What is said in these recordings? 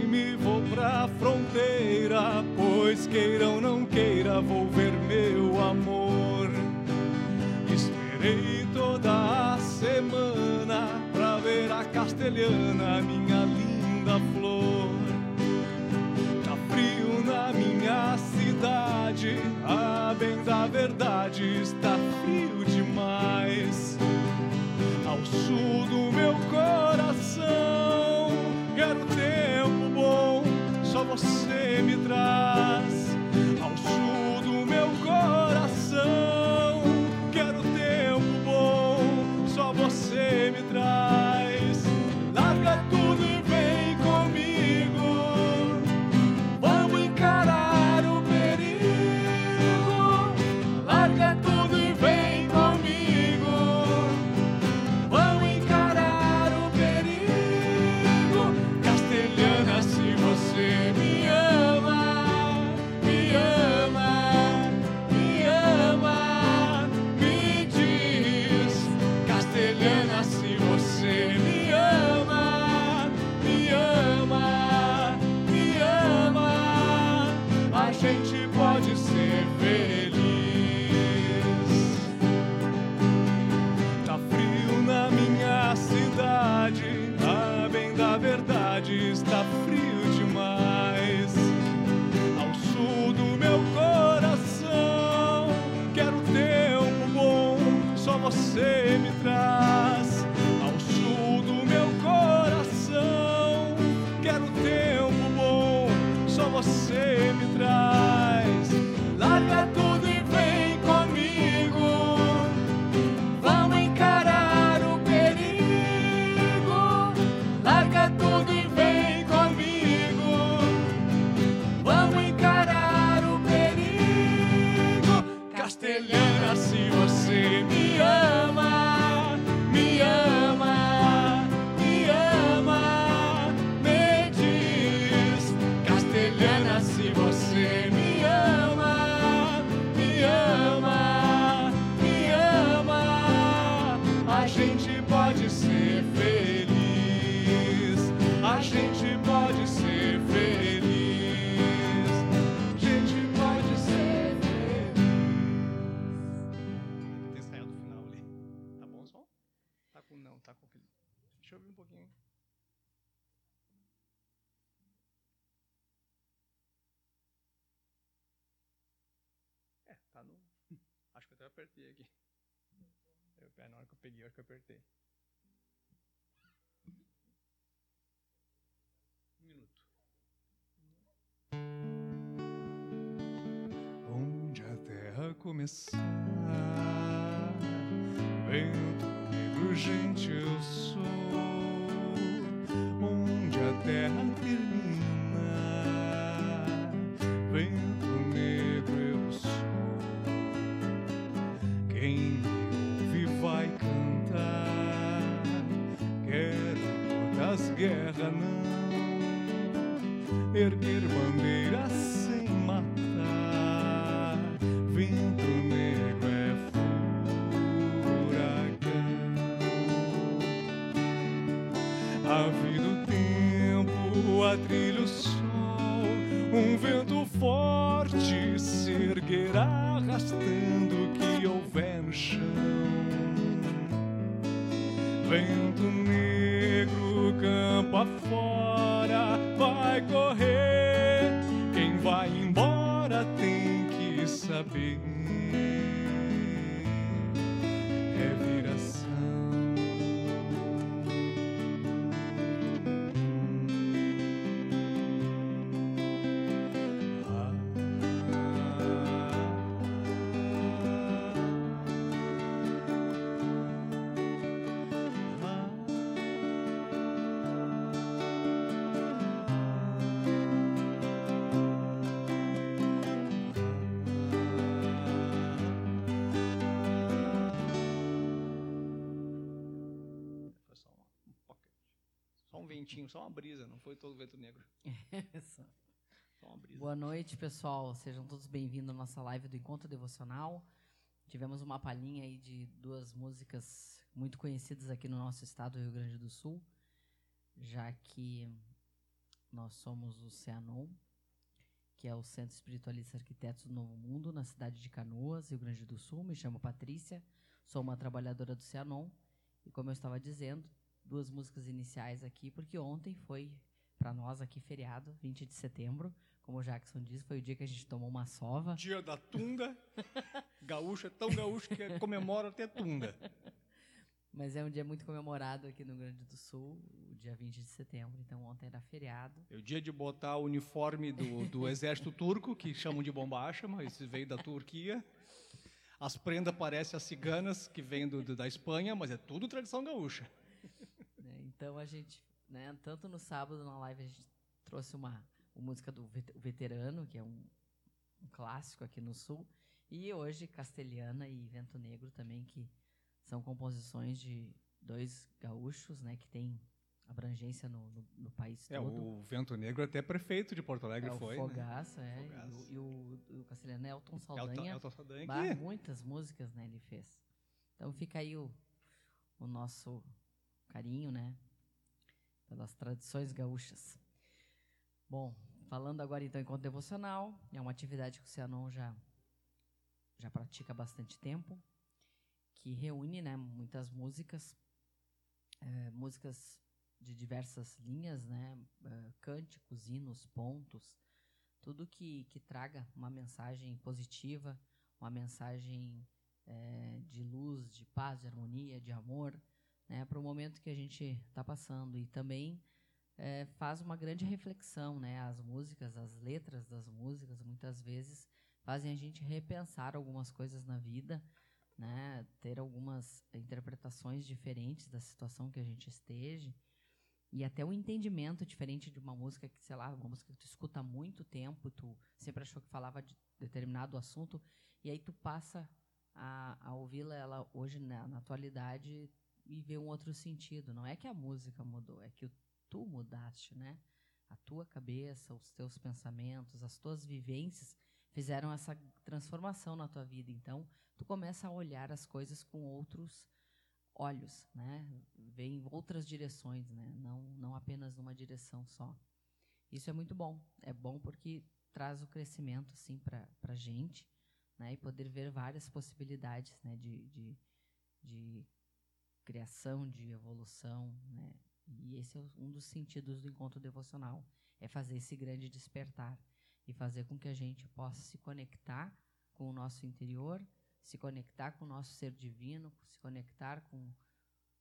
Deixe-me, vou pra fronteira, pois queiram, não queira, vou ver meu amor. Esperei toda a semana pra ver a castelhana, minha linda flor. Tá frio na minha cidade, a bem da verdade está frio apertei aqui. Eu, é, na hora que eu peguei, eu acho que eu apertei. Um minuto. Onde a terra começar, vento negro, gente, eu sou. Onde a terra termina, só uma brisa, não foi todo vento negro. Só. Só uma brisa. Boa noite, pessoal. Sejam todos bem-vindos à nossa live do Encontro Devocional. Tivemos uma palhinha aí de duas músicas muito conhecidas aqui no nosso estado, Rio Grande do Sul, já que nós somos o CEANON, que é o Centro Espiritualista Arquitetos do Novo Mundo, na cidade de Canoas, Rio Grande do Sul. Me chamo Patrícia, sou uma trabalhadora do CEANON. E como eu estava dizendo, duas músicas iniciais aqui, porque ontem foi para nós aqui feriado, 20 de setembro. Como o Jackson disse, foi o dia que a gente tomou uma sova. Dia da tunda. gaúcho é tão gaúcho que comemora até tunda. Mas é um dia muito comemorado aqui no Rio Grande do Sul, o dia 20 de setembro. Então ontem era feriado. É o dia de botar o uniforme do, do exército turco, que chamam de bombacha, mas veio da Turquia. As prendas parecem as ciganas, que vêm do, da Espanha, mas é tudo tradição gaúcha. É, então a gente, né, tanto no sábado na live a gente trouxe uma, uma música do Veterano, que é um, um clássico aqui no Sul, e hoje Castelhana e Vento Negro também, que são composições de dois gaúchos, né, que tem abrangência no, no, no país é, todo. O Vento Negro até prefeito de Porto Alegre é, foi, o Fogaça, né? é. Fogaça. E, o, e o, o Castelhano é Elton Saldanha. Elton Saldanha bah, muitas músicas, né, ele fez. Então fica aí o, o nosso carinho, né, pelas tradições gaúchas. Bom, falando agora então em conto devocional, é uma atividade que o Cianon já já pratica há bastante tempo que reúne né, muitas músicas, é, músicas de diversas linhas, né, é, cânticos, hinos, pontos, tudo que, que traga uma mensagem positiva, uma mensagem é, de luz, de paz, de harmonia, de amor, né, para o momento que a gente está passando. E também é, faz uma grande reflexão, né, as músicas, as letras das músicas, muitas vezes fazem a gente repensar algumas coisas na vida, né, ter algumas interpretações diferentes da situação que a gente esteja e até um entendimento diferente de uma música que, sei lá, uma música que tu escuta há muito tempo, tu sempre achou que falava de determinado assunto e aí tu passa a, a ouvi-la ela hoje na, na atualidade e vê um outro sentido. Não é que a música mudou, é que tu mudaste, né? A tua cabeça, os teus pensamentos, as tuas vivências fizeram essa transformação na tua vida. Então, tu começa a olhar as coisas com outros olhos, né? Vem outras direções, né? Não, não apenas numa direção só. Isso é muito bom. É bom porque traz o crescimento, assim, para a gente, né? E poder ver várias possibilidades, né? De, de, de criação, de evolução, né? E esse é um dos sentidos do encontro devocional, é fazer esse grande despertar e fazer com que a gente possa se conectar com o nosso interior, se conectar com o nosso ser divino, se conectar com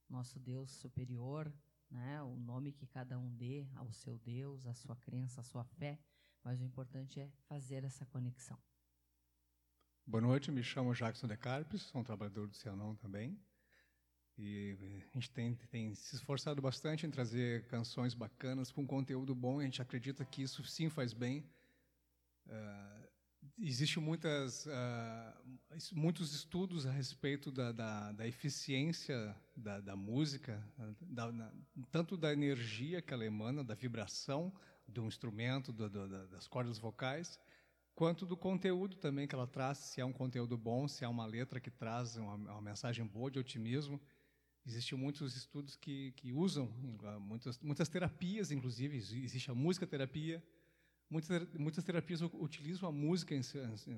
nosso Deus superior, né? o nome que cada um dê ao seu Deus, a sua crença, a sua fé, mas o importante é fazer essa conexão. Boa noite, me chamo Jackson De Carpes, sou um trabalhador do Cianon também. E a gente tem, tem, se esforçado bastante em trazer canções bacanas com conteúdo bom. A gente acredita que isso sim faz bem Uh, Existem muitas, uh, muitos estudos a respeito da, da, da eficiência da, da música, da, tanto da energia que ela emana, da vibração do instrumento, do, do, das cordas vocais, quanto do conteúdo também que ela traz, se é um conteúdo bom, se é uma letra que traz uma, uma mensagem boa de otimismo. Existem muitos estudos que, que usam, muitas, muitas terapias, inclusive, existe a música terapia, Muitas, muitas terapias utilizam a música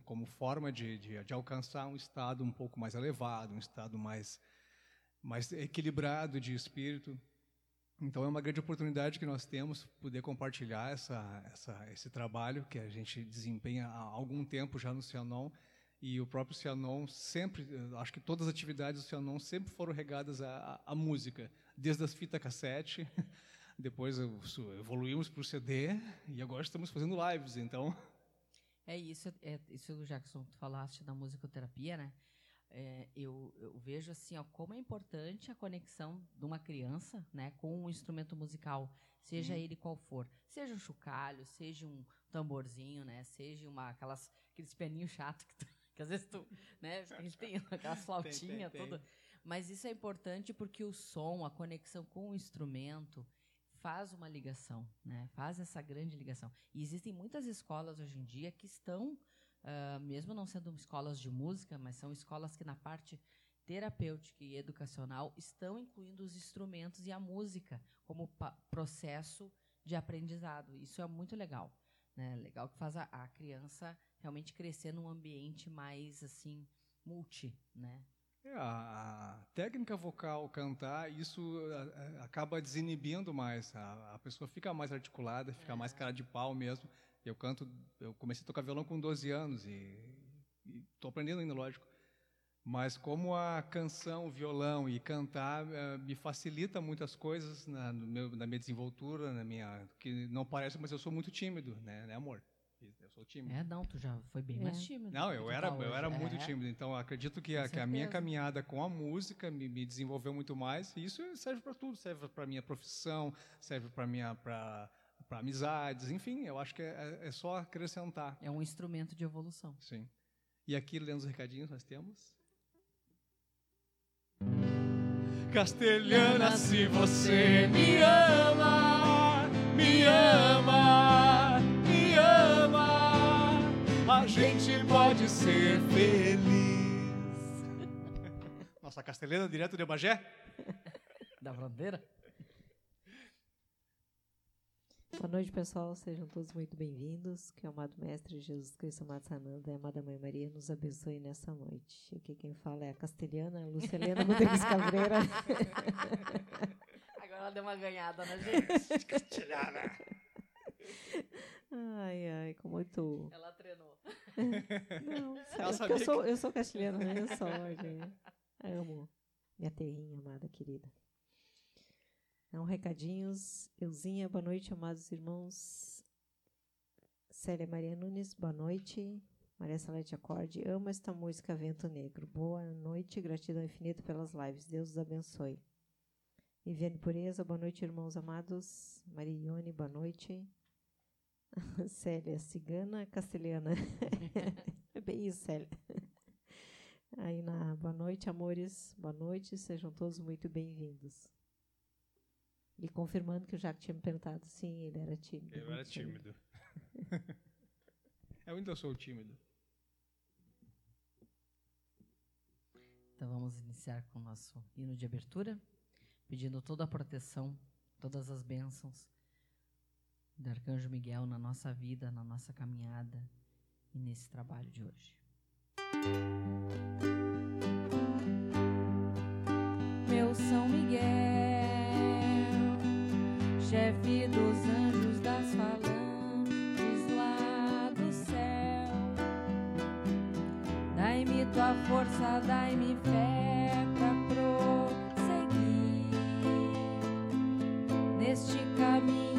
como forma de, de, de, alcançar um estado um pouco mais elevado, um estado mais, mais equilibrado de espírito. Então é uma grande oportunidade que nós temos poder compartilhar essa, essa, esse trabalho que a gente desempenha há algum tempo já no Cianon e o próprio Cianon sempre, acho que todas as atividades do Cianon sempre foram regadas à, à música, desde as fitas cassete depois evoluímos para o CD e agora estamos fazendo lives, então. É isso, é isso, Jackson, tu falaste da musicoterapia, né? É, eu, eu, vejo assim, ó, como é importante a conexão de uma criança, né, com um instrumento musical, seja ele qual for, seja um chocalho, seja um tamborzinho, né, seja uma aquelas aqueles pianinhos chato que, tu, que às vezes tu, né, a gente tem aquelas flautinhas tudo, mas isso é importante porque o som, a conexão com o instrumento, faz uma ligação, né? faz essa grande ligação. E existem muitas escolas hoje em dia que estão, uh, mesmo não sendo escolas de música, mas são escolas que na parte terapêutica e educacional estão incluindo os instrumentos e a música como processo de aprendizado. Isso é muito legal. Né? Legal que faz a, a criança realmente crescer num ambiente mais assim multi, né? É, a técnica vocal, cantar, isso acaba desinibindo mais. A, a pessoa fica mais articulada, fica é. mais cara de pau mesmo. Eu canto, eu comecei a tocar violão com 12 anos e estou aprendendo ainda, lógico. Mas como a canção, o violão e cantar uh, me facilita muitas coisas na, meu, na minha desenvoltura, na minha que não parece, mas eu sou muito tímido, né, né amor? Eu sou tímido. É, não, tu já foi bem é. mais tímido. Não, eu era, eu era muito é. tímido. Então, acredito que a, que a, minha caminhada com a música me, me desenvolveu muito mais. E isso serve para tudo. Serve para minha profissão, serve para minha para amizades. Enfim, eu acho que é, é, é só acrescentar. É um instrumento de evolução. Sim. E aqui, lendo os recadinhos, nós temos. Castelhana, se você me ama, me ama, a gente pode ser feliz. Nossa, Castelhana, direto de Bagé? Da fronteira? Boa noite, pessoal. Sejam todos muito bem-vindos. Que o amado Mestre Jesus Cristo amado Sananda e a amada Mãe Maria nos abençoe nessa noite. Aqui quem fala é a castelhana Lucelena Rodrigues Cabreira. Agora ela deu uma ganhada na gente. Castelhana. Ai, ai, com muito. Ela treinou. Não, sabe, eu, sou, eu sou castelhana, né? Eu sou, gente. Amo minha terrinha amada, querida. Então, recadinhos. Euzinha, boa noite, amados irmãos. Célia Maria Nunes, boa noite. Maria Salete Acorde, amo esta música Vento Negro. Boa noite, gratidão infinita pelas lives. Deus os abençoe. Viviane Pureza, boa noite, irmãos amados. Maria Ione, boa noite. Célia Cigana Castelhana. é bem isso, Célia. Aí na boa noite, amores. Boa noite, sejam todos muito bem-vindos. E confirmando que o Jacques tinha me perguntado, sim, ele era tímido. Eu era tímido. eu ainda sou tímido. Então vamos iniciar com o nosso hino de abertura, pedindo toda a proteção, todas as bênçãos do Arcanjo Miguel na nossa vida, na nossa caminhada e nesse trabalho de hoje. Meu São Miguel chefe dos anjos das falanges lá do céu. Dai-me tua força, dai-me fé pra prosseguir neste caminho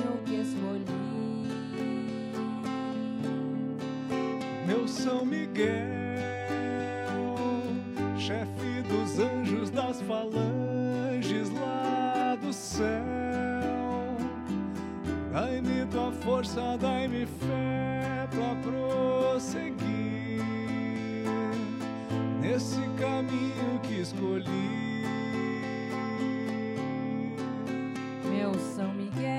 São Miguel, chefe dos anjos das falanges lá do céu Dai-me tua força, dai-me fé pra prosseguir nesse caminho que escolhi. Meu São Miguel,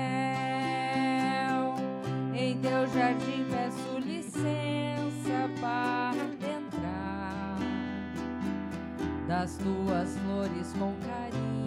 em teu jardim peço licença das tuas flores com carinho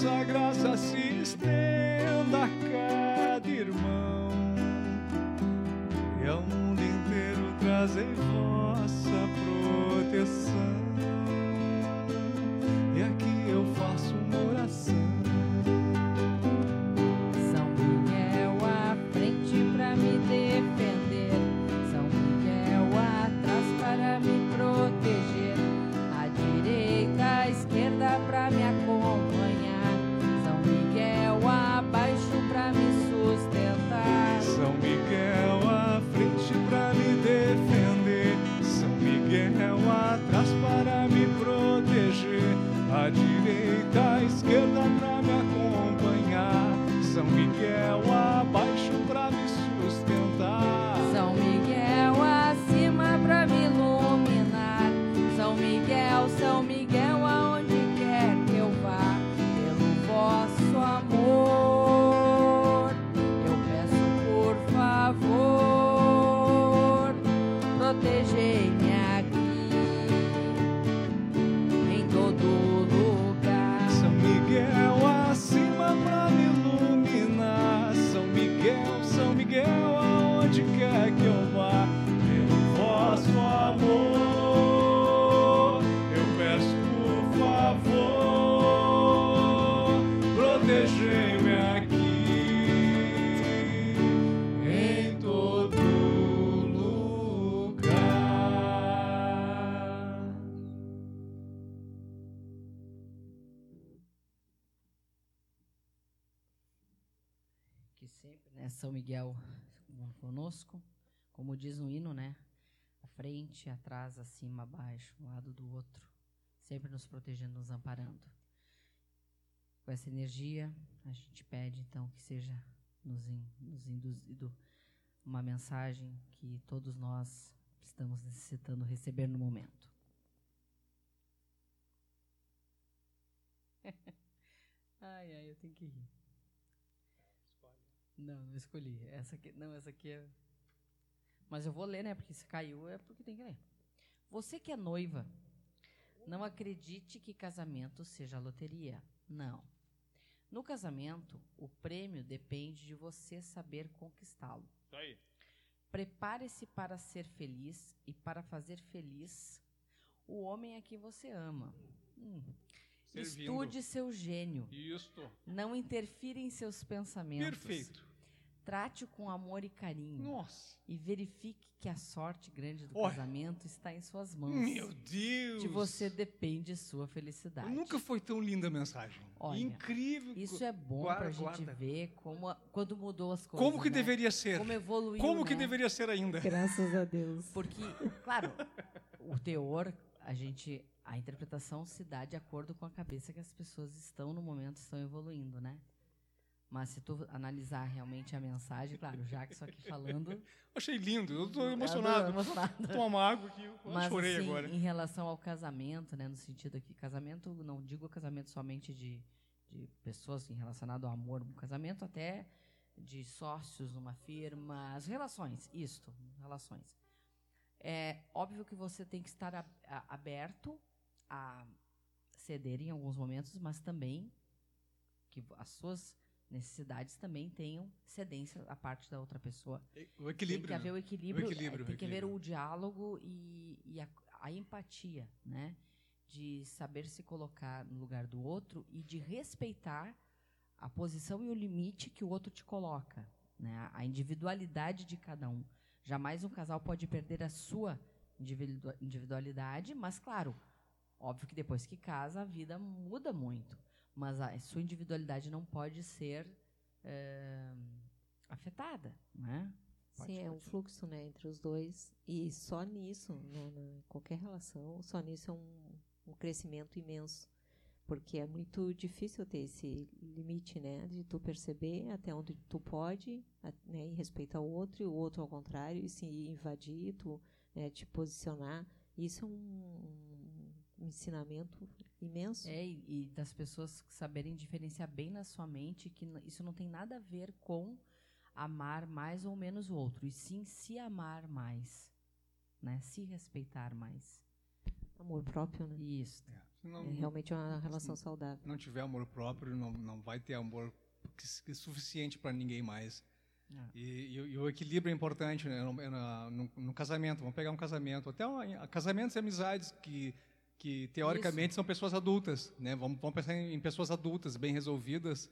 que conosco, como diz no hino, né, à frente, atrás, acima, abaixo, um lado do outro, sempre nos protegendo, nos amparando. Com essa energia, a gente pede então que seja nos, in, nos induzido uma mensagem que todos nós estamos necessitando receber no momento. ai, ai, eu tenho que rir. Não, não escolhi. Essa aqui, não, essa aqui é. Mas eu vou ler, né? Porque se caiu é porque tem que ler. Você que é noiva, não acredite que casamento seja loteria. Não. No casamento, o prêmio depende de você saber conquistá-lo. Isso aí. Prepare-se para ser feliz e para fazer feliz o homem a que você ama. Hum. Servindo. Estude seu gênio. Isto. Não interfira em seus pensamentos. Perfeito. Trate-o com amor e carinho. Nossa. E verifique que a sorte grande do Olha. casamento está em suas mãos. Meu Deus. De você depende sua felicidade. Nunca foi tão linda a mensagem. Olha, Incrível. Isso é bom Guarda, para a gente ver como a- quando mudou as coisas. Como que né? deveria ser? Como evoluiu. Como que né? deveria ser ainda? Graças a Deus. Porque, claro, o teor, a gente, a interpretação se dá de acordo com a cabeça que as pessoas estão no momento, estão evoluindo, né? Mas se tu analisar realmente a mensagem, claro, já que só aqui falando, Achei lindo. Eu tô emocionado. emocionado. Vou tomar uma água aqui. Eu Mas chorei assim, agora. em relação ao casamento, né, no sentido aqui, casamento, não digo casamento somente de, de pessoas em relacionado ao amor, um casamento até de sócios numa firma, as relações, isto, relações. É óbvio que você tem que estar a- a- aberto a ceder em alguns momentos, mas também que as suas necessidades também tenham cedência à parte da outra pessoa. O equilíbrio. Tem que haver né? o equilíbrio, O equilíbrio, é, tem que haver equilíbrio. o diálogo e, e a, a empatia, né? De saber se colocar no lugar do outro e de respeitar a posição e o limite que o outro te coloca, né? A individualidade de cada um. Jamais um casal pode perder a sua individu- individualidade, mas claro, óbvio que depois que casa a vida muda muito, mas a sua individualidade não pode ser eh, afetada, né? Pode, Sim, é um pode. fluxo né, entre os dois. E só nisso, na, na- qualquer relação, só nisso é um, um crescimento imenso. Porque é muito difícil ter esse limite, né? De tu perceber até onde tu pode, né, e respeitar o outro, e o outro ao contrário, e se invadir, tu né, te posicionar. Isso é um, um ensinamento imenso. É, e, e, das pessoas saberem diferenciar bem na sua mente que isso não tem nada a ver com amar mais ou menos o outro, e sim se amar mais, né? Se respeitar mais. Amor próprio, né? Isso. É, não, é realmente uma relação se saudável. Não tiver amor próprio, não, não vai ter amor que, que suficiente para ninguém mais. É. E, e, e, o equilíbrio é importante né? no, no, no, casamento. Vamos pegar um casamento, até uma, casamentos e amizades que que teoricamente Isso. são pessoas adultas, né? Vamos, vamos pensar em, em, pessoas adultas, bem resolvidas.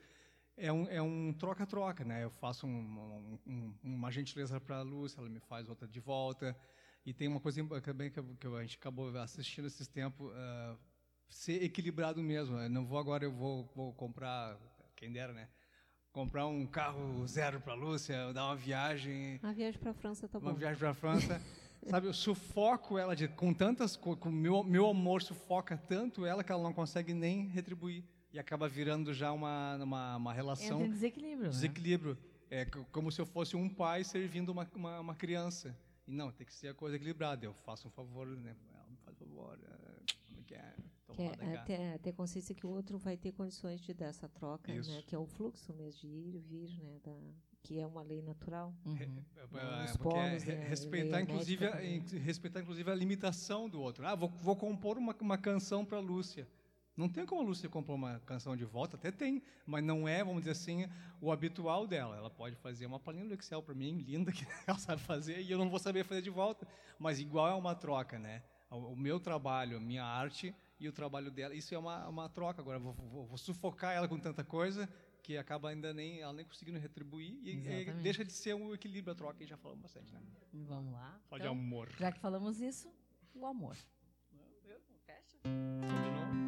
É um, é um troca-troca, né? Eu faço um, um, uma gentileza para a Lúcia, ela me faz outra de volta. E tem uma coisa também que, que a gente acabou assistindo esses tempos, uh, ser equilibrado mesmo. Eu não vou agora, eu vou, vou comprar, quem dera, né? Comprar um carro zero para a Lúcia, dar uma viagem. Uma viagem para a França tá bom. Uma viagem para a França. Sabe, eu sufoco ela de, com tantas coisas, meu, meu amor sufoca tanto ela que ela não consegue nem retribuir. E acaba virando já uma, uma, uma relação. Entra em desequilíbrio. Né? Desequilíbrio. Né? É como se eu fosse um pai servindo uma, uma, uma, criança. E não, tem que ser a coisa equilibrada. Eu faço um favor, né? Ela me faz um favor. É, como é que é? Que é, ter, ter consciência que o outro vai ter condições de dar essa troca, né? Que é o fluxo mesmo de ir e vir, né? Da, que é uma lei natural. Uhum. É, é, polos, é, respeitar, inclusive, a, respeitar inclusive a limitação do outro. Ah, vou, vou compor uma, uma canção para Lúcia. Não tem como a Lúcia compor uma canção de volta, até tem, mas não é, vamos dizer assim, o habitual dela. Ela pode fazer uma planilha do Excel para mim, linda, que ela sabe fazer, e eu não vou saber fazer de volta. Mas igual é uma troca, né? O, o meu trabalho, a minha arte e o trabalho dela, isso é uma, uma troca. Agora, vou, vou, vou sufocar ela com tanta coisa que acaba ainda nem ela nem conseguindo retribuir e, e deixa de ser um equilíbrio a troca e já falamos bastante, né? Vamos lá. Pode então, amor. Já que falamos isso, o amor. Fecha. Continua.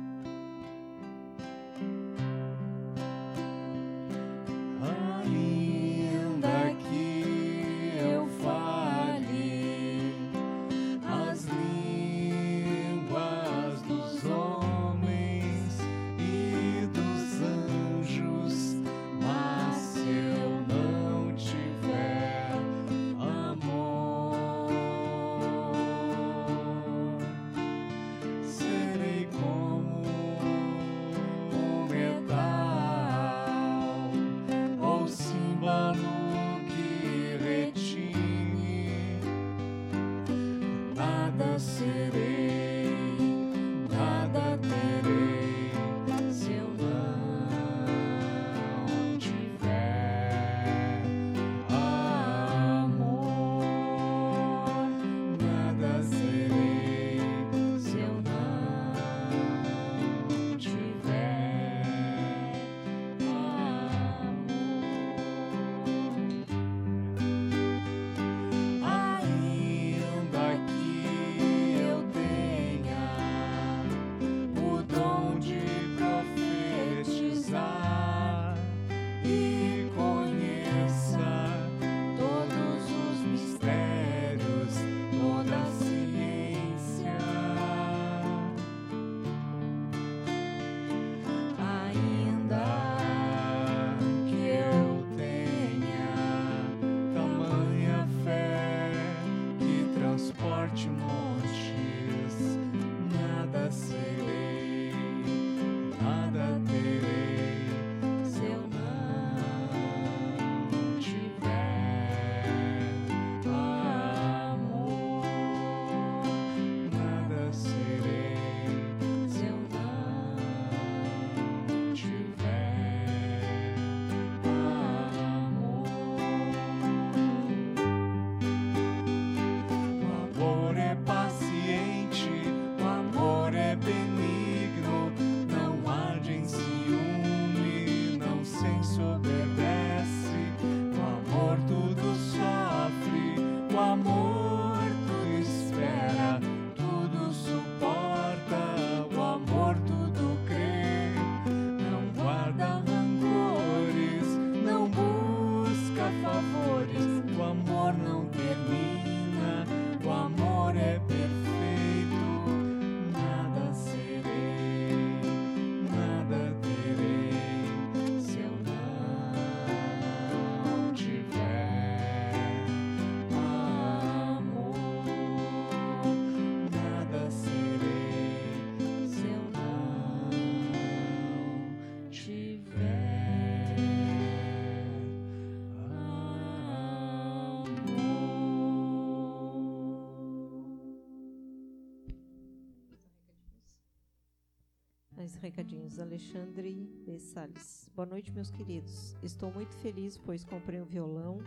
Recadinhos. Alexandre B. Salles. Boa noite, meus queridos. Estou muito feliz, pois comprei um violão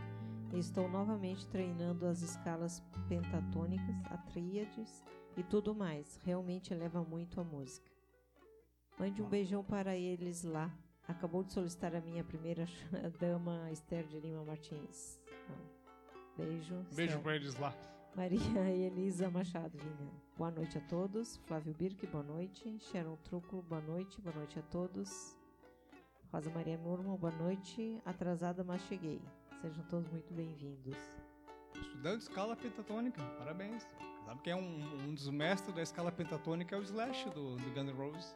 e estou novamente treinando as escalas pentatônicas, a tríades e tudo mais. Realmente eleva muito a música. Mande um beijão para eles lá. Acabou de solicitar a minha primeira dama, Esther de Lima Martins. Beijo. Beijo para eles lá. Maria Elisa Machado Vinha. Boa noite a todos. Flávio Birk, boa noite. Sharon Truco, boa noite. Boa noite a todos. Rosa Maria Norman, boa noite. Atrasada, mas cheguei. Sejam todos muito bem-vindos. Estudando escala pentatônica, parabéns. Sabe que é um, um dos mestres da escala pentatônica é o Slash do, do Guns N' Roses.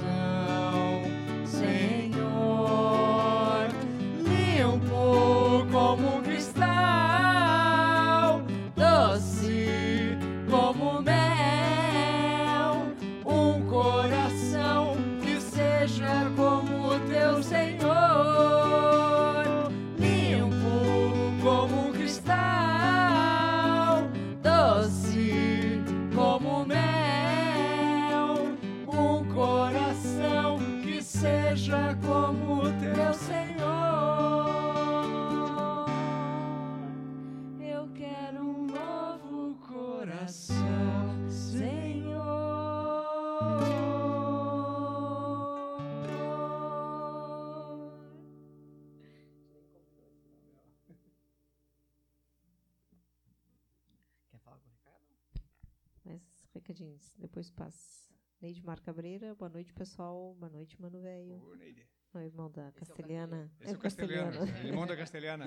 depois passa. Neide Mar Cabreira, boa noite, pessoal. Boa noite, Mano Velho. Neide. O irmão da Castelhana. Esse é o Castelhano, é irmão da Castelhana.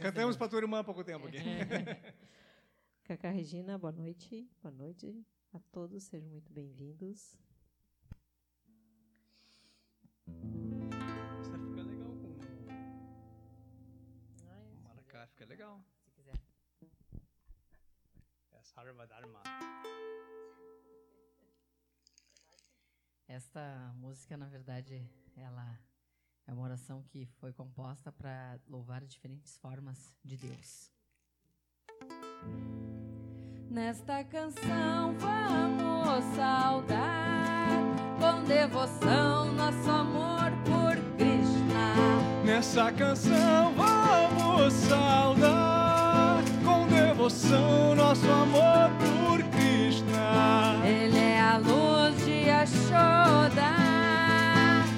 Cantamos para tua irmã há pouco tempo aqui. Cacá Regina, boa noite. Boa noite a todos, sejam muito bem-vindos. Está ficando legal com o Maracá, fica legal. Se quiser. É Sarva Dharma. Esta música, na verdade, ela é uma oração que foi composta para louvar diferentes formas de Deus. Nesta canção vamos saudar com devoção nosso amor por Krishna. Nessa canção vamos saudar com devoção nosso amor por Krishna. Ele é a luz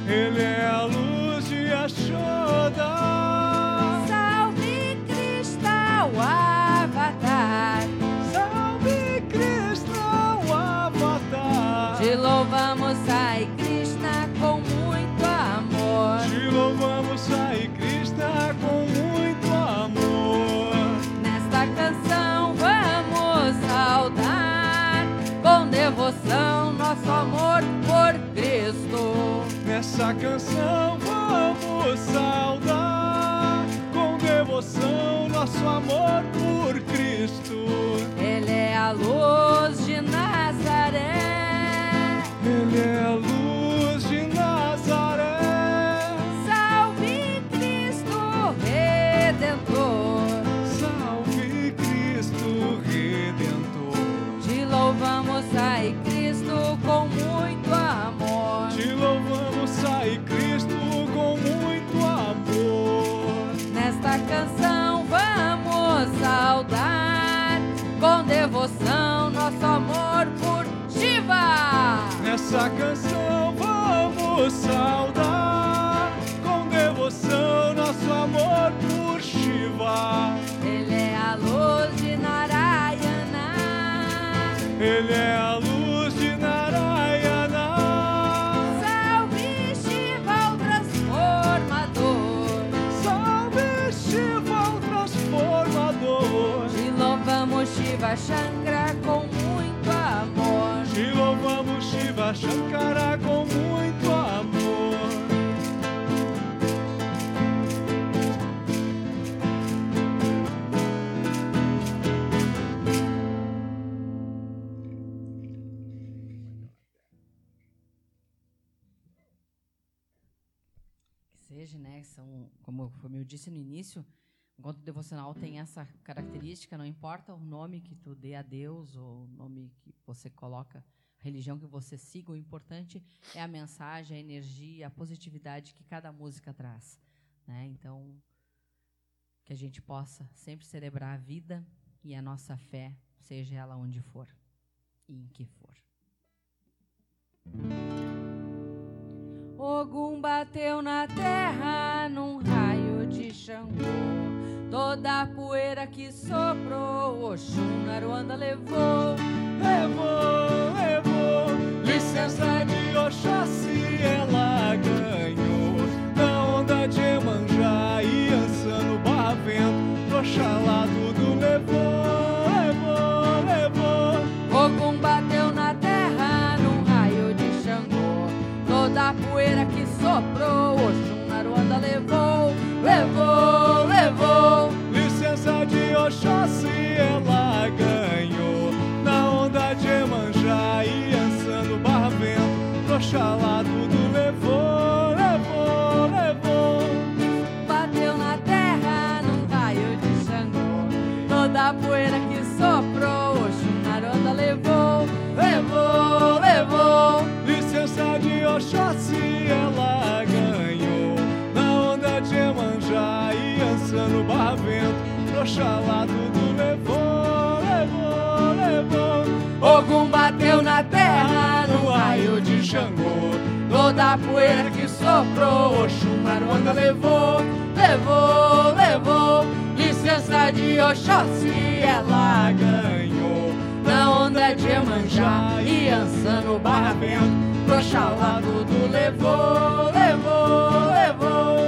Ele é Nessa canção vamos saudar com devoção nosso amor por Cristo. Ele é a luz de Nazaré. Ele é a luz Nessa canção vamos saudar com devoção nosso amor por Shiva. Ele é a luz de Narayana. Ele é a luz de Narayana. Salve Shiva, o transformador. Salve Shiva, o transformador. Te louvamos, Shiva Shankara, Shankara, com muito amor. Que seja, né? São, como, eu disse no início, o encontro devocional tem essa característica, não importa o nome que tu dê a Deus ou o nome que você coloca, religião que você siga, o importante é a mensagem, a energia, a positividade que cada música traz. Né? Então, que a gente possa sempre celebrar a vida e a nossa fé, seja ela onde for e em que for. Ogum bateu na terra num raio de Xangô. Toda a poeira que soprou, Oxum Naruanda levou. Levou, levou, licença de Oxóssi ela ganhou. Na onda de Emanjá e Ansano Barravento, Oxalá tudo levou, levou, levou. Ogum bateu na terra num raio de Xangô. Toda a poeira que soprou, Oxum Naruanda. Levou, levou. Oxalá tudo levou, levou, levou. Bateu na terra num raio de Xangô. Toda a poeira que soprou, Oxum Naruanda levou. Levou, levou. Licença de Oxóssi ela ganhou Na onda de Emanjá e Ansano Barravento Oxalá tudo levou Ogum bateu na terra no raio de Xangô. Toda a poeira que soprou, Oxum Naruanda levou, levou, levou. Licença de Oxóssi ela ganhou. Na onda de Emanjá e Ansano Barravento. Oxalá tudo levou, levou, levou.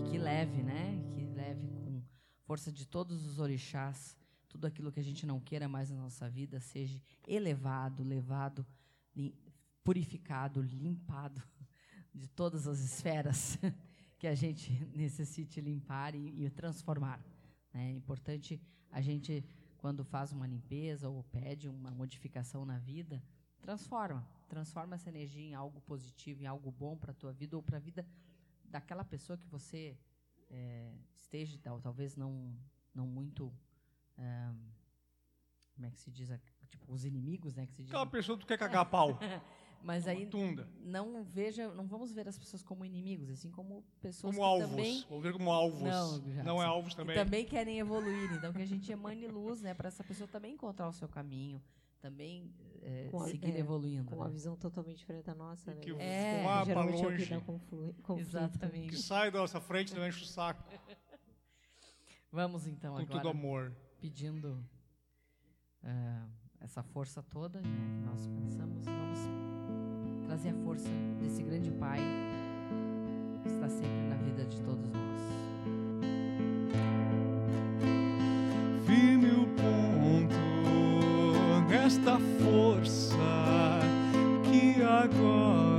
E que leve, né? Que leve com força de todos os orixás, tudo aquilo que a gente não queira mais na nossa vida seja elevado, levado, purificado, limpado de todas as esferas que a gente necessite limpar e, e transformar. né? É importante a gente, quando faz uma limpeza ou pede uma modificação na vida, transforma. Transforma essa energia em algo positivo, em algo bom para a tua vida ou para a vida daquela pessoa que você eh, esteja, tal, talvez não, não muito. Como é que se diz? Tipo, os inimigos, né? Que se diz, Aquela pessoa que tu quer cagar pau mas aí Tunda não veja, não vamos ver as pessoas como inimigos, assim como pessoas Como que alvos, também vou ver como alvos Não, já Não é alvos que também também querem evoluir. Então, que a gente emane luz, né? Para essa pessoa também encontrar o seu caminho, também Com a- seguir é, evoluindo. Com uma né? visão totalmente diferente da nossa, né? Que É. vá pra geralmente é o que longe dá conflu- conflito. Que Exatamente. sai da nossa frente e não enche o saco Vamos então Com agora todo amor pedindo eh, essa força toda né, que nós pensamos, vamos trazer a força desse grande Pai que está sempre na vida de todos nós. Firme o ponto nesta força que agora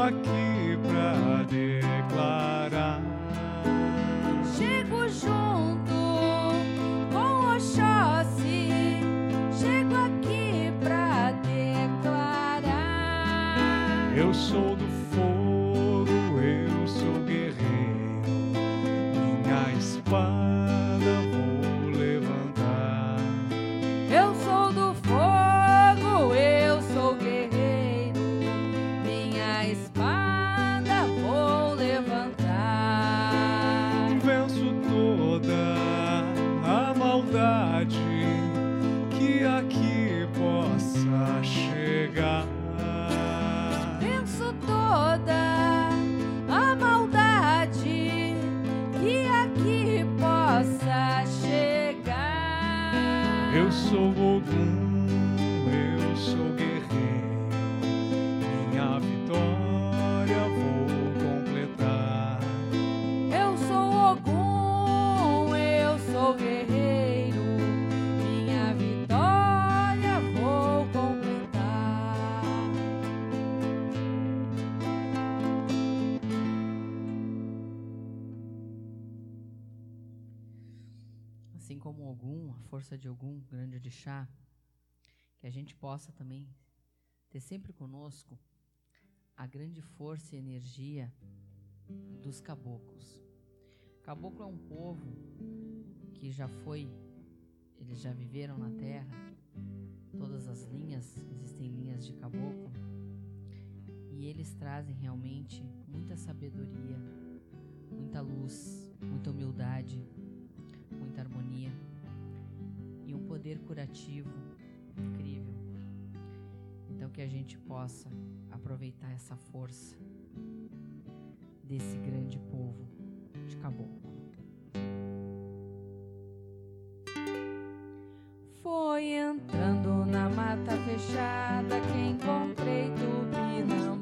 chego aqui pra declarar. Chego junto com o Oxóssi. Chego aqui pra declarar. Eu sou força de algum grande chá, que a gente possa também ter sempre conosco a grande força e energia dos caboclos. Caboclo é um povo que já foi, eles já viveram na terra, todas as linhas, existem linhas de caboclo, e eles trazem realmente muita sabedoria, muita luz, muita humildade, muita harmonia e um poder curativo incrível. Então que a gente possa aproveitar essa força desse grande povo de Caboclo. Foi entrando na mata fechada que encontrei Tupinambá.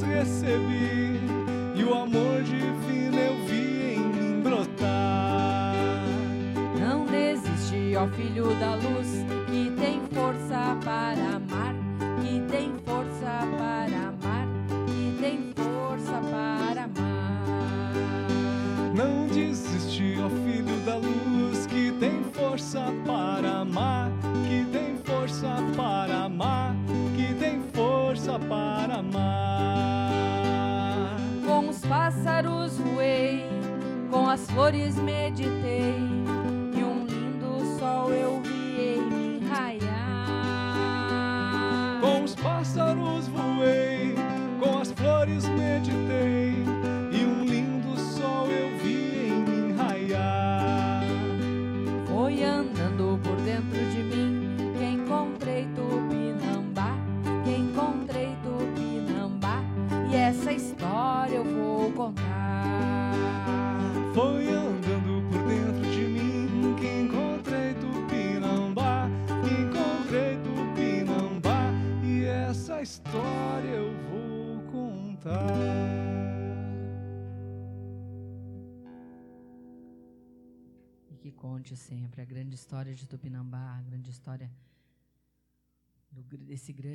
recebi. what is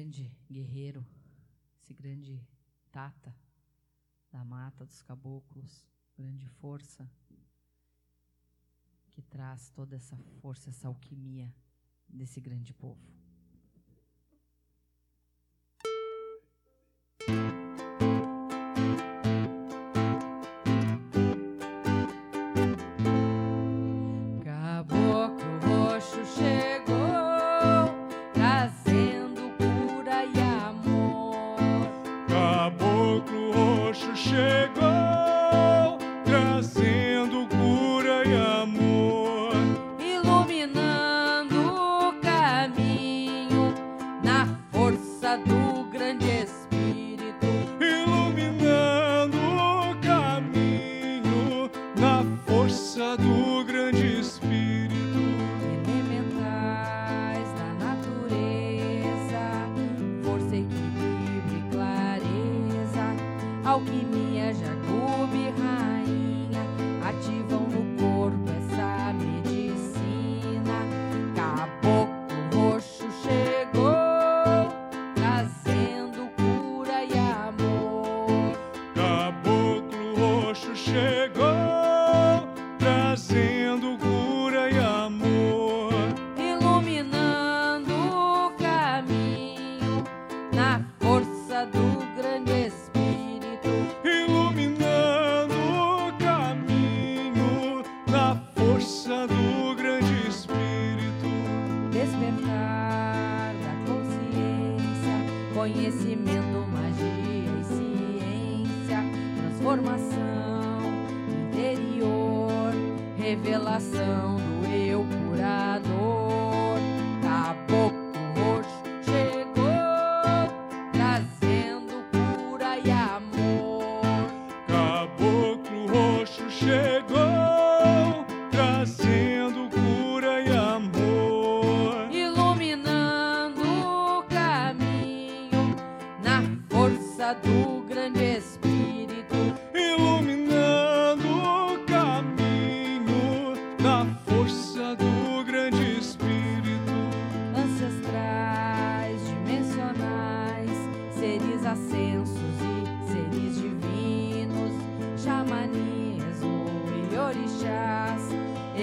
grande guerreiro, esse grande tata da mata dos caboclos, grande força que traz toda essa força, essa alquimia desse grande povo.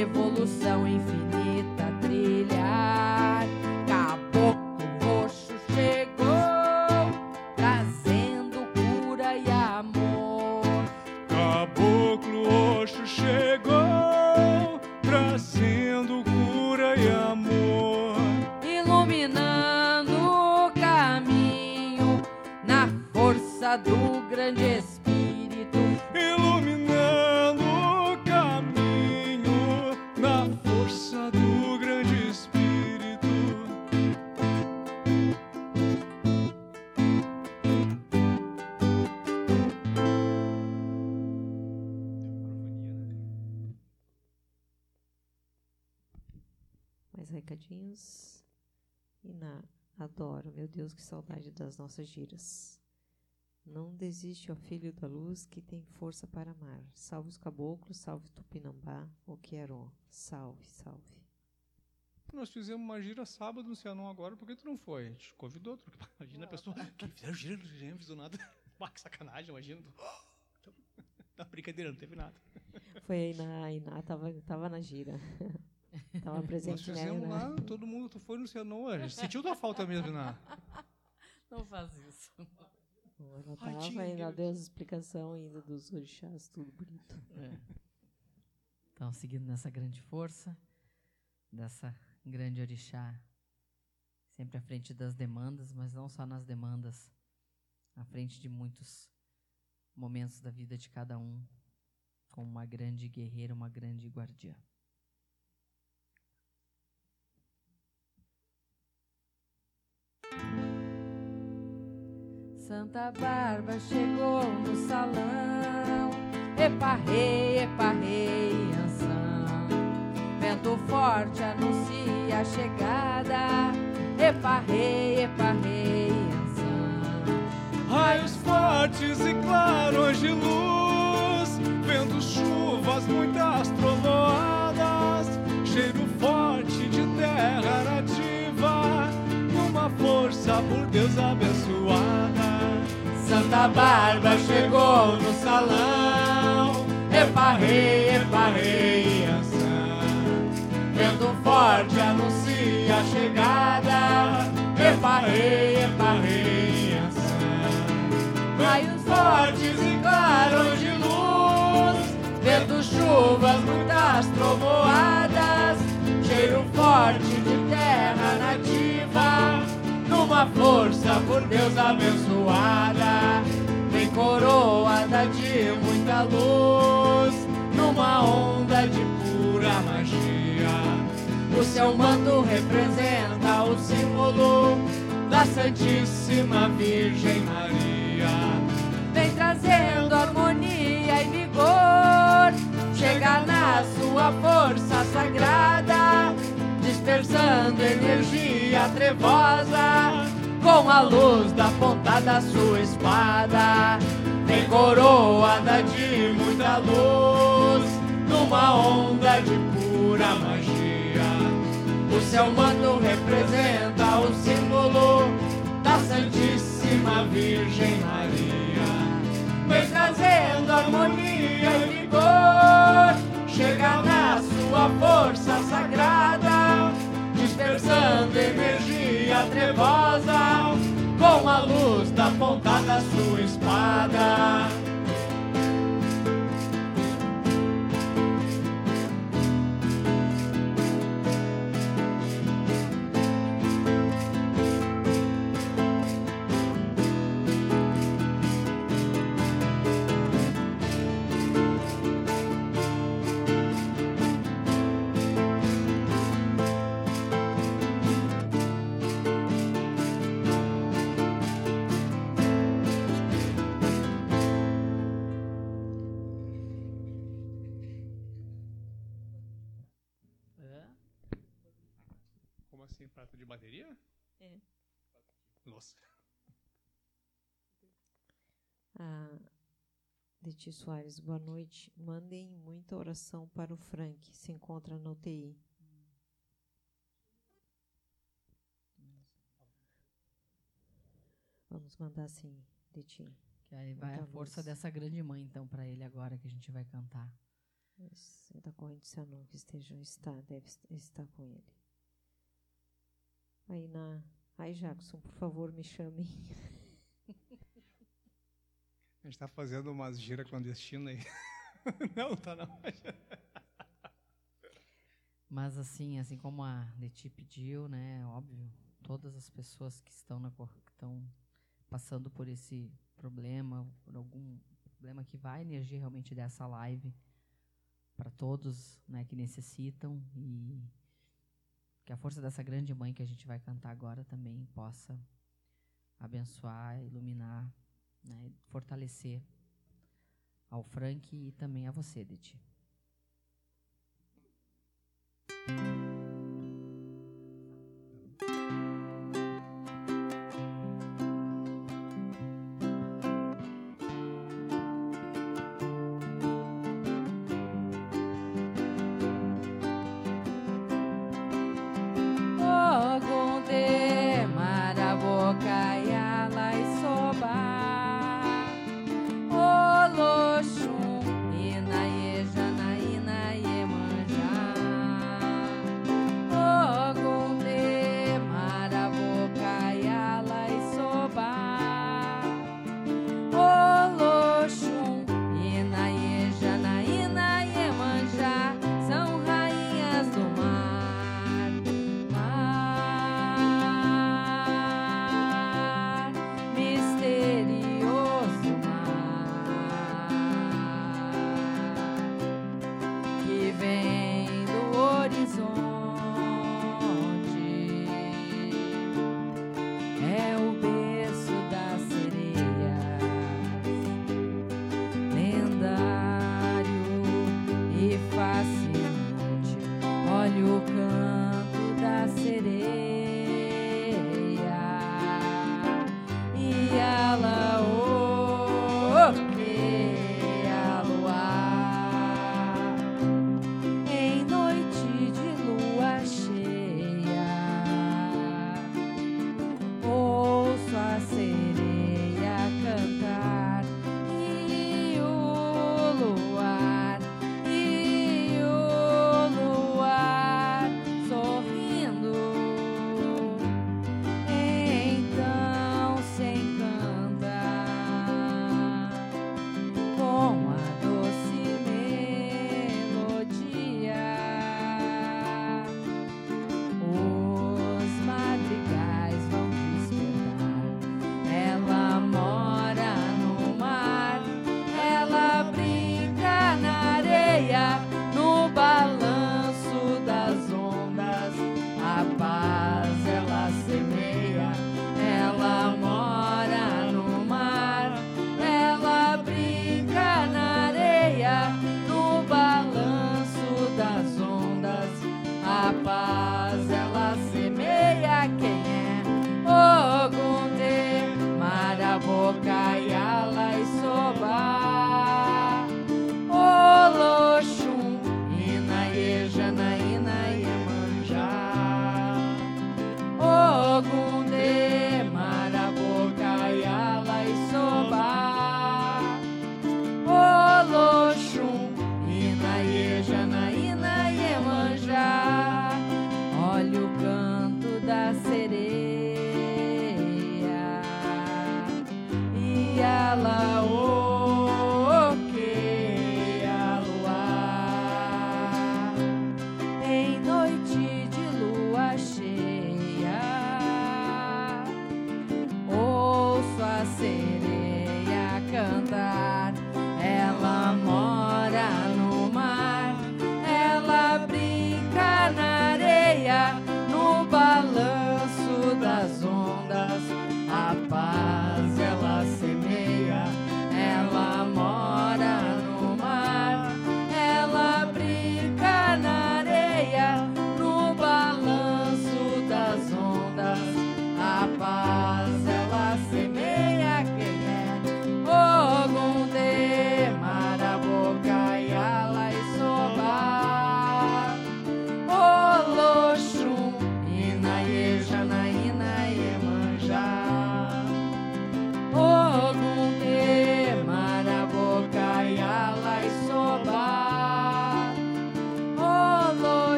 Evolução infinita meu Deus, que saudade das nossas giras. Não desiste, ó filho da luz, que tem força para amar. Salve os caboclos, salve Tupinambá, o Quero. Salve, salve. Nós fizemos uma gira sábado no Cianon agora, por que tu não foi? A gente convidou, tu, imagina a pessoa que fizeram gira Gênesis do nada. Pá, que sacanagem, imagina. tu- Tá brincadeira, não teve nada. Foi aí na a Iná, tava, tava na gira. Tava Nós presente, né? fizemos Iná? lá, todo mundo, foi no Cianon, a gente sentiu tua falta mesmo, Iná. Não faz isso. Ela Ai, tava, tinha, ainda Deus. deu as explicação ainda dos orixás, tudo bonito. Então, seguindo nessa grande força, dessa grande orixá, sempre à frente das demandas, mas não só nas demandas, à frente de muitos momentos da vida de cada um, como uma grande guerreira, uma grande guardiã. Santa Bárbara chegou no salão. Epa, rei, epa, rei, anção. Vento forte anuncia a chegada. Epa, rei, epa, rei, anção. Raios fortes e clarões de luz, ventos, chuvas, muitas trovoadas, cheiro forte de terra nativa, uma força por Deus abençoada. Bárbara chegou no salão, epa rei, epa rei, anção. Vento forte anuncia a chegada, epa rei, epa rei, anção. Raios fortes e clarões de luz, vento, chuvas, muitas trovoadas, cheiro forte de terra nativa, força por Deus abençoada. coroada de muita luz, numa onda de pura magia. O seu manto representa o símbolo da Santíssima Virgem Maria. Vem trazendo harmonia e vigor, chega na sua força sagrada, dispersando energia trevosa com a luz da ponta da sua espada. Vem coroada de muita luz, numa onda de pura magia. O seu manto representa o símbolo da Santíssima Virgem Maria. Vem trazendo harmonia e vigor, chega na sua força sagrada, dispersando energia trevosa com a luz da ponta da sua espada. Bateria? É. Nossa. Ah, Deti Soares, boa noite. Mandem muita oração para o Frank, se encontra na UTI. Vamos mandar sim, Deti. Que aí vai Muita a força luz. dessa grande mãe, então, para ele agora que a gente vai cantar. Isso, da corrente Sanon, que estejam, está, deve estar com ele. Aí na. Ai, Jackson, por favor, me chamem. A gente está fazendo umas gira clandestina aí. não, tá não. Mas assim, assim como a Leti pediu, né, óbvio, todas as pessoas que estão na que estão passando por esse problema, por algum problema que vai energia realmente dessa live para todos, né, que necessitam e que a força dessa grande mãe que a gente vai cantar agora também possa abençoar, iluminar, né, fortalecer ao Frank e também a você, Diti.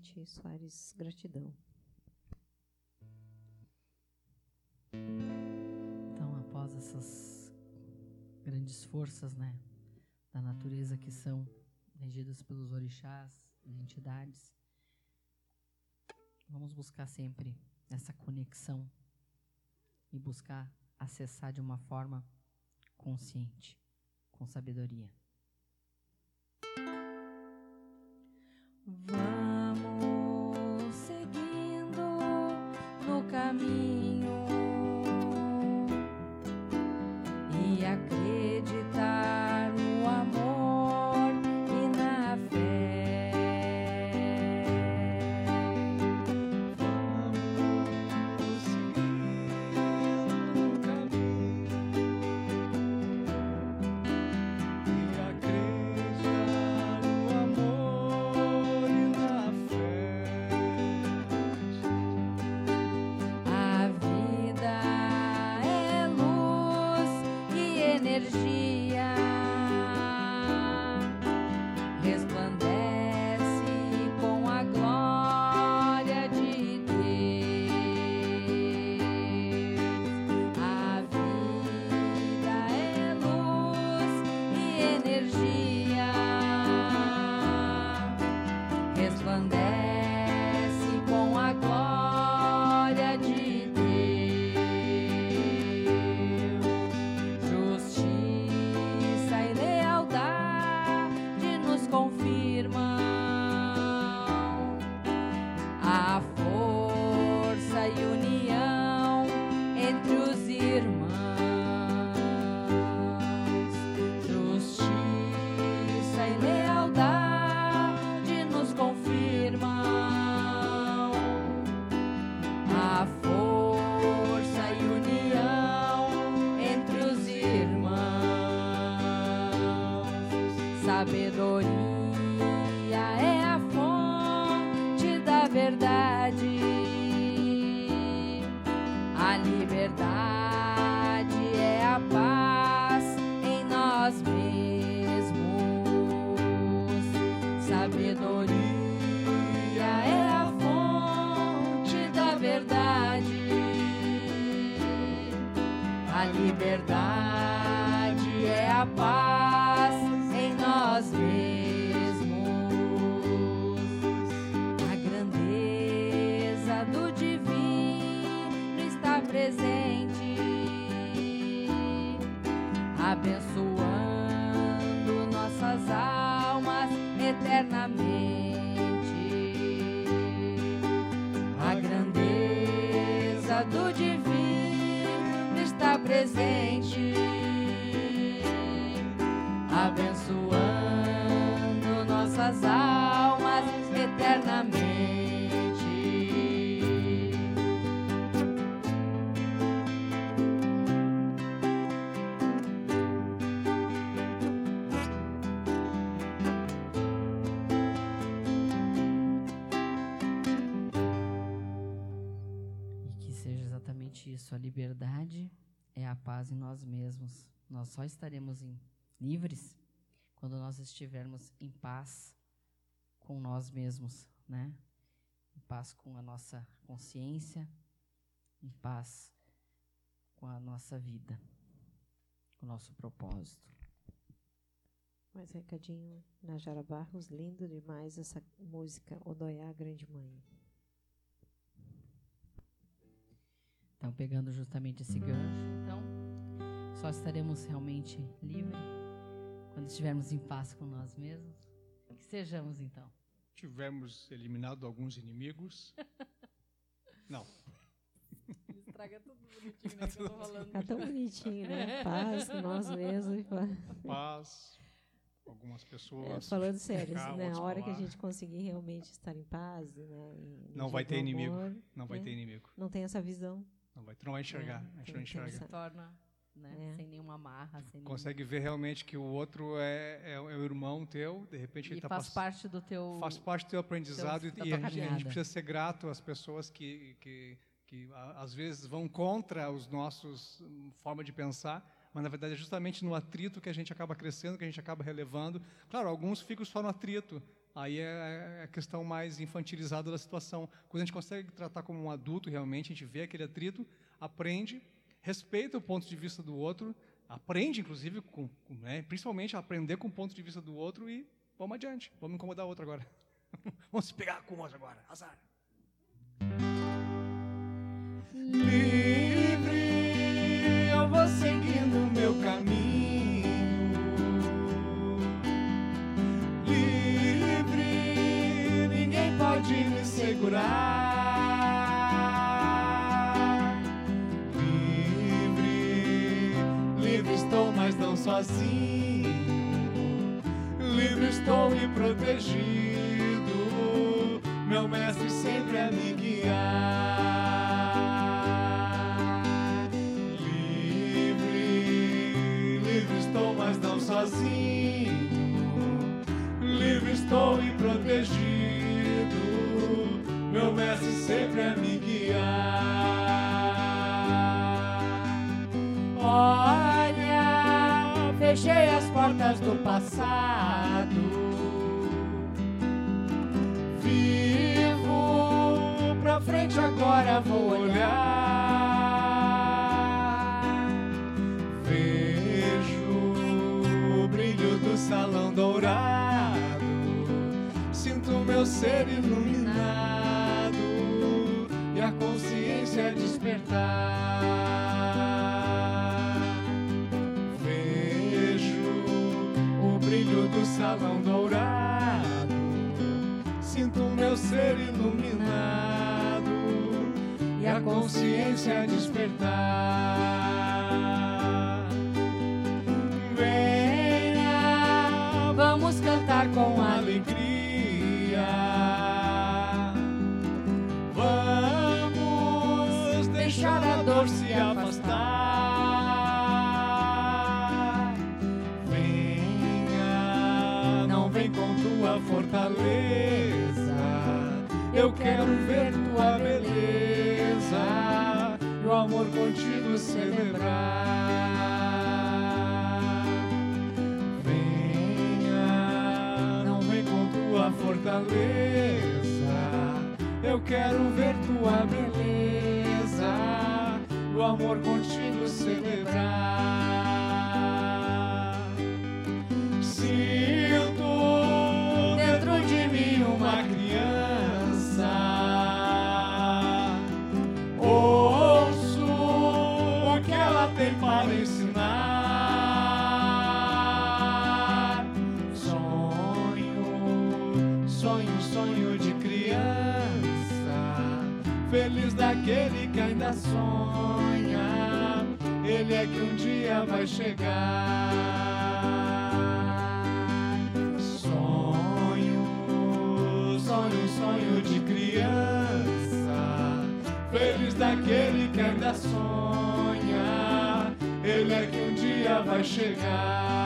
Adete Soares, gratidão. Então, após essas grandes forças, né, da natureza que são regidas pelos orixás entidades, vamos buscar sempre essa conexão e buscar acessar de uma forma consciente, com sabedoria. Vamos do divino está presente, Nós só estaremos em, livres quando nós estivermos em paz com nós mesmos, né? Em paz com a nossa consciência, em paz com a nossa vida, com o nosso propósito. Mais recadinho, Najara Barros, lindo demais essa música Odoiá Grande Mãe. Então, pegando justamente esse gancho, então, só estaremos realmente livres quando estivermos em paz com nós mesmos. Que sejamos, então. Tivermos eliminado alguns inimigos. Não. Estraga tudo bonitinho, né? Que eu tô falando. Tá tão bonitinho, né? Paz com nós mesmos. Paz. Algumas pessoas. É, falando sério, ficar, né? A hora falar. que a gente conseguir realmente estar em paz, né? não vai ter amor, inimigo. Não vai né? ter inimigo. Não tem essa visão. Não vai, tu não vai enxergar. É, a gente não enxerga. Se torna né, é. sem nenhuma marra. Sem Consegue nenhum... ver realmente que o outro é, é, é, o irmão teu, de repente e ele tá faz pass... parte do teu faz parte do teu aprendizado teu, e, a gente, a, gente, precisa ser grato às pessoas que, que, que a, às vezes vão contra os nossos hum, forma de pensar, mas na verdade é justamente no atrito que a gente acaba crescendo, que a gente acaba relevando. Claro, alguns ficam só no atrito, aí é, é a questão mais infantilizada da situação. Quando a gente consegue tratar como um adulto realmente, a gente vê aquele atrito, aprende, respeita o ponto de vista do outro, aprende inclusive, com, com, né, principalmente aprender com o ponto de vista do outro e vamos adiante, vamos incomodar o outro agora. vamos se pegar com o outro agora, azar. Sozinho. Livre estou e protegido. Meu mestre sempre a me fortaleza, eu quero ver tua beleza, o amor contigo celebrar. Sonha. Ele é que um dia vai chegar. sonho, sonho de criança, feliz daquele que ainda sonha, ele é que um dia vai chegar.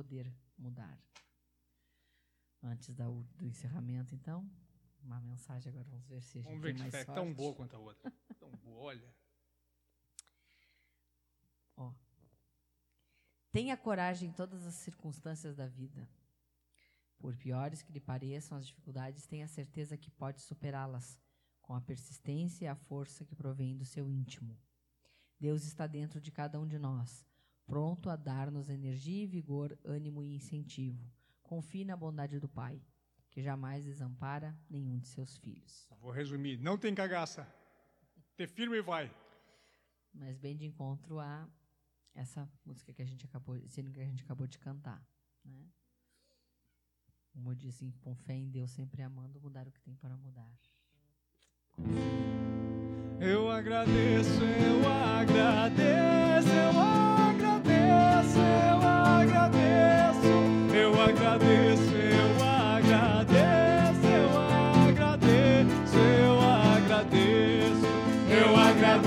Poder mudar. Antes da, do encerramento, então, uma mensagem agora, vamos ver se a gente vamos ver tem mais sorte. tão boa quanto a outra. tão boa, olha. Ó. Tenha coragem em todas as circunstâncias da vida. Por piores que lhe pareçam as dificuldades, tenha certeza que pode superá-las com a persistência e a força que provém do seu íntimo. Deus está dentro de cada um de nós, pronto a dar-nos energia e vigor, ânimo e incentivo. Confie na bondade do Pai, que jamais desampara nenhum de seus filhos. Vou resumir: não tem cagaça. Ter firme e vai. Mas bem de encontro a essa música que a gente acabou, esse que a gente acabou de cantar, né? Como disse, com fé em Deus, sempre amando, mudar o que tem para mudar. Eu agradeço, eu agradeço, eu agradeço,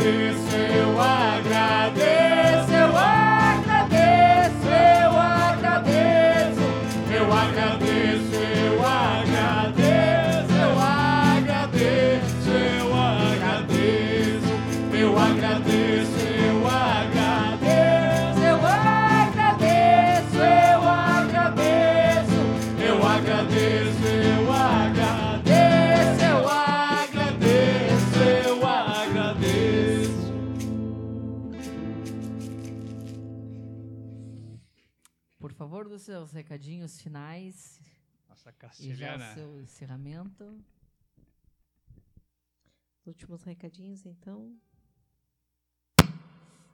this dos seus recadinhos finais. Nossa E já o seu encerramento. Últimos recadinhos, então.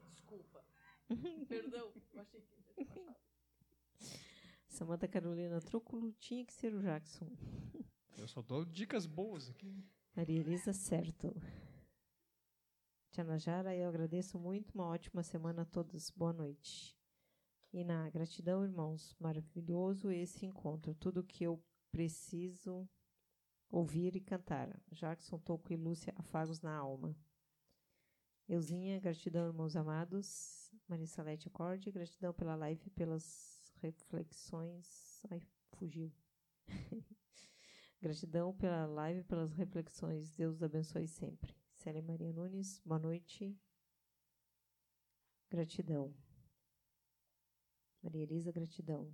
Desculpa. Perdão. achei que Samanta Carolina Trúculo tinha que ser o Jackson. Eu só dou dicas boas aqui. Maria Elisa, certo. Tia Najara, eu agradeço muito. Uma ótima semana a todos. Boa noite. E na gratidão, irmãos, maravilhoso esse encontro. Tudo que eu preciso ouvir e cantar. Jackson Toco e Lúcia, afagos na alma. Euzinha, gratidão, irmãos amados. Marissa Lete Acorde, gratidão pela live pelas reflexões. Ai, fugiu. gratidão pela live pelas reflexões. Deus abençoe sempre. Célia Maria Nunes, boa noite. Gratidão. Maria Elisa, gratidão.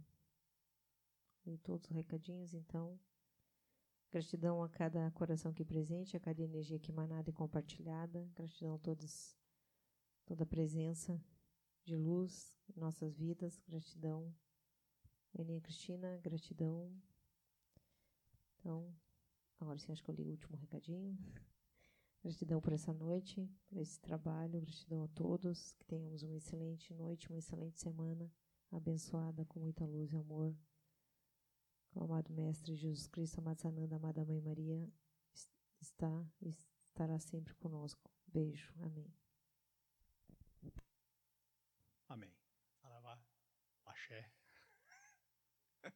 Li todos os recadinhos, então. Gratidão a cada coração aqui presente, a cada energia aqui emanada e compartilhada. Gratidão a todos, toda a presença de luz em nossas vidas. Gratidão. Aninha Cristina, gratidão. Então, agora sim, acho que eu li o último recadinho. Gratidão por essa noite, por esse trabalho. Gratidão a todos. Que tenhamos uma excelente noite, uma excelente semana abençoada com muita luz e amor. O amado Mestre Jesus Cristo, amado Sananda, amada Mãe Maria, está e estará sempre conosco. Beijo. Amém. Amém. Aravá. Axé.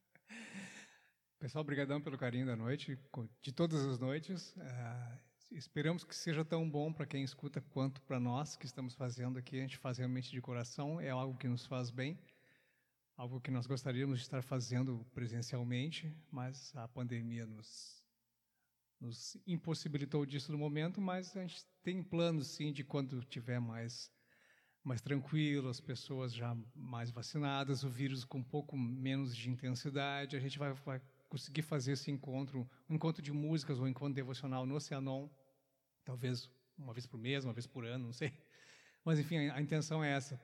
Pessoal, obrigadão pelo carinho da noite, de todas as noites. Uh, esperamos que seja tão bom para quem escuta quanto para nós que estamos fazendo aqui. A gente faz realmente de coração, é algo que nos faz bem algo que nós gostaríamos de estar fazendo presencialmente, mas a pandemia nos, nos impossibilitou disso no momento. Mas a gente tem planos, sim, de quando tiver mais mais tranquilo, as pessoas já mais vacinadas, o vírus com um pouco menos de intensidade, a gente vai, vai conseguir fazer esse encontro, um encontro de músicas ou um encontro devocional no Oceanon, talvez uma vez por mês, uma vez por ano, não sei. Mas, enfim, a, a intenção é essa,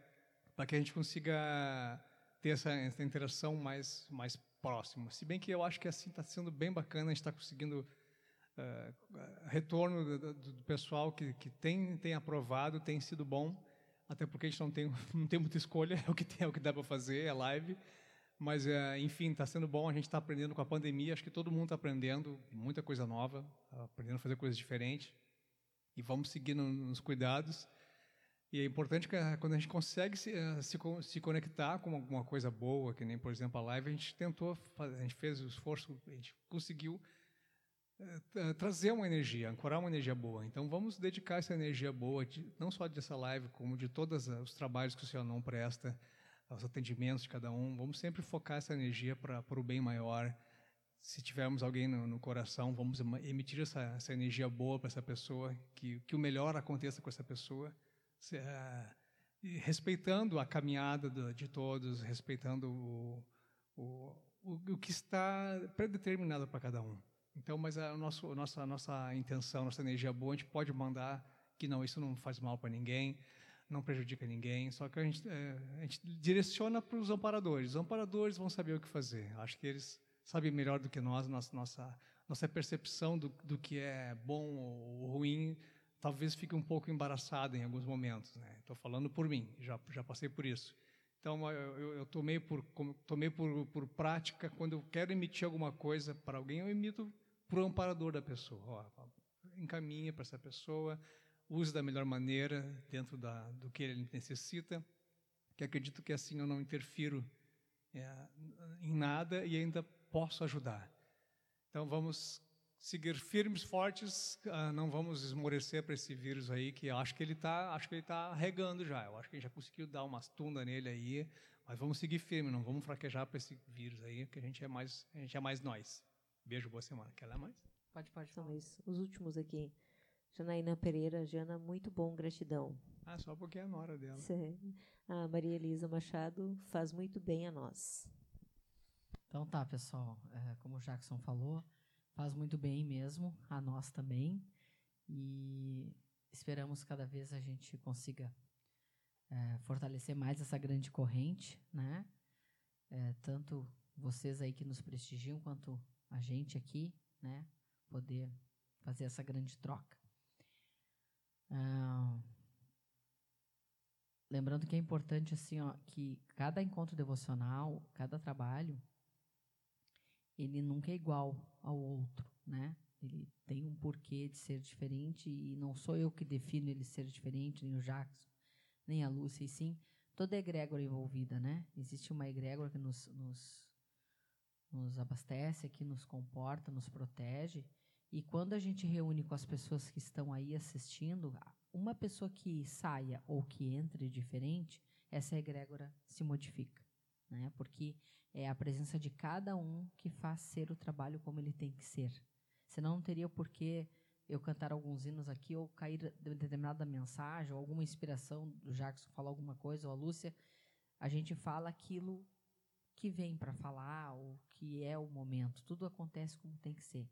para que a gente consiga ter essa, essa interação mais, mais próxima. Se bem que eu acho que assim está sendo bem bacana, a gente está conseguindo uh, retorno do, do, pessoal que, que tem, tem aprovado, tem sido bom, até porque a gente não tem, não tem muita escolha, é o que, tem, é o que dá para fazer, é live. Mas, é, enfim, está sendo bom, a gente está aprendendo com a pandemia, acho que todo mundo está aprendendo muita coisa nova, aprendendo a fazer coisas diferentes. E vamos seguir nos cuidados. E é importante que quando a gente consegue se, eh, se, se, conectar com alguma coisa boa, que nem, por exemplo, a live, a gente tentou, a gente fez o esforço, a gente conseguiu é, trazer uma energia, ancorar uma energia boa. Então, vamos dedicar essa energia boa, de, não só dessa live, como de todos os trabalhos que o Senhor não presta, aos atendimentos de cada um. Vamos sempre focar essa energia para o bem maior. Se tivermos alguém no, no coração, vamos emitir essa, essa energia boa para essa pessoa, que, que o melhor aconteça com essa pessoa, respeitando a caminhada de todos, respeitando o, o, o, o que está predeterminado para cada um. Então, mas a, nosso, a nossa, a nossa intenção, nossa energia boa, a gente pode mandar que não, isso não faz mal para ninguém não prejudica ninguém, só que a gente, é, a gente direciona para os amparadores. Os amparadores vão saber o que fazer. Acho que eles sabem melhor do que nós, nossa, nossa, nossa percepção do, do que é bom ou ruim talvez fique um pouco embaraçada em alguns momentos. Estou né? falando por mim, já, já passei por isso. Então, eu, eu tomei, por, tomei por, por prática, quando eu quero emitir alguma coisa para alguém, eu emito para o amparador da pessoa. Ó, encaminha para essa pessoa, use da melhor maneira dentro da, do que ele necessita, que acredito que assim eu não interfiro é, em nada e ainda posso ajudar. Então vamos seguir firmes, fortes, uh, não vamos esmorecer para esse vírus aí que eu acho que ele está, acho que ele está regando já. Eu acho que a gente já conseguiu dar umas tunda nele aí, mas vamos seguir firme, não vamos fraquejar para esse vírus aí, que a gente é mais, a gente é mais nós. Beijo, boa semana. Quer ler mais? Pode, pode. São os últimos aqui. Janaína Pereira, Jana, muito bom, gratidão. Ah, só porque é a nora dela. Sim. A Maria Elisa Machado faz muito bem a nós. Então tá, pessoal. É, como o Jackson falou, faz muito bem mesmo, a nós também. E esperamos cada vez a gente consiga é, fortalecer mais essa grande corrente, né? É, tanto vocês aí que nos prestigiam, quanto a gente aqui, né? Poder fazer essa grande troca. Ah, lembrando que é importante assim, ó, que cada encontro devocional, cada trabalho, ele nunca é igual ao outro, né? Ele tem um porquê de ser diferente e não sou eu que defino ele ser diferente, nem o Jackson, nem a Lúcia, e sim toda a egrégora envolvida, né? Existe uma egrégora que nos, nos, nos abastece, que nos comporta, nos protege, e quando a gente reúne com as pessoas que estão aí assistindo, uma pessoa que saia ou que entre diferente, essa egrégora se modifica. Né? Porque é a presença de cada um que faz ser o trabalho como ele tem que ser. Senão não teria por que eu cantar alguns hinos aqui ou cair determinada mensagem ou alguma inspiração do Jackson falar alguma coisa ou a Lúcia. A gente fala aquilo que vem para falar ou que é o momento. Tudo acontece como tem que ser.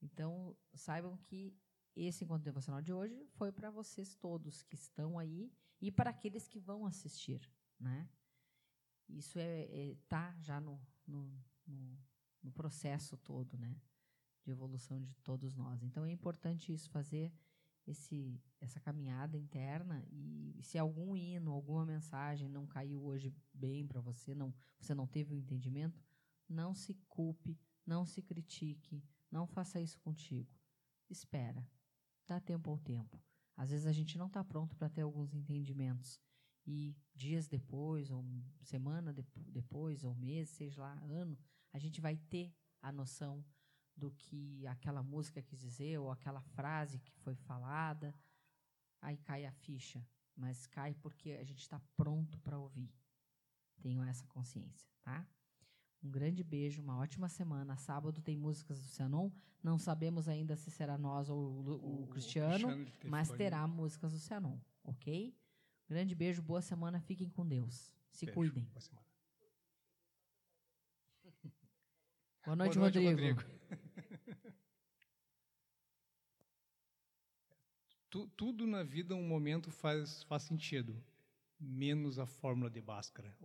Então, saibam que esse encontro devocional de hoje foi para vocês todos que estão aí e para aqueles que vão assistir, né? Isso é, é tá já no, no, no, no processo todo, né? De evolução de todos nós. Então é importante isso fazer esse essa caminhada interna e se algum hino, alguma mensagem não caiu hoje bem para você, não você não teve o um entendimento, não se culpe, não se critique, não faça isso contigo. Espera. Dá tempo ao tempo. Às vezes a gente não está pronto para ter alguns entendimentos. E dias depois, ou semana de, depois, ou mês, seja lá, ano, a gente vai ter a noção do que aquela música quis dizer ou aquela frase que foi falada. Aí cai a ficha, mas cai porque a gente está pronto para ouvir. Tenham essa consciência, tá? Um grande beijo, uma ótima semana. Sábado tem músicas do Cianon. Não sabemos ainda se será nós ou o, o, o Cristiano, Cristiano mas terá músicas do Cianon, ok? Grande beijo, boa semana. Fiquem com Deus. Se beijo, cuidem. Boa semana. Boa noite, boa noite Rodrigo. Rodrigo. tudo na vida, um momento faz, faz sentido, menos a fórmula de Bhaskara.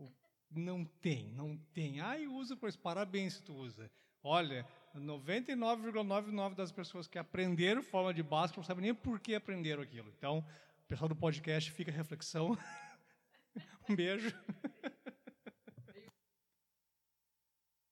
Não tem, não tem. Ai, usa, pois parabéns se tu usa. Olha, 99,99% das pessoas que aprenderam forma de Bhaskara não sabem nem por que aprenderam aquilo. Então, pessoal do podcast, fica reflexão. um beijo.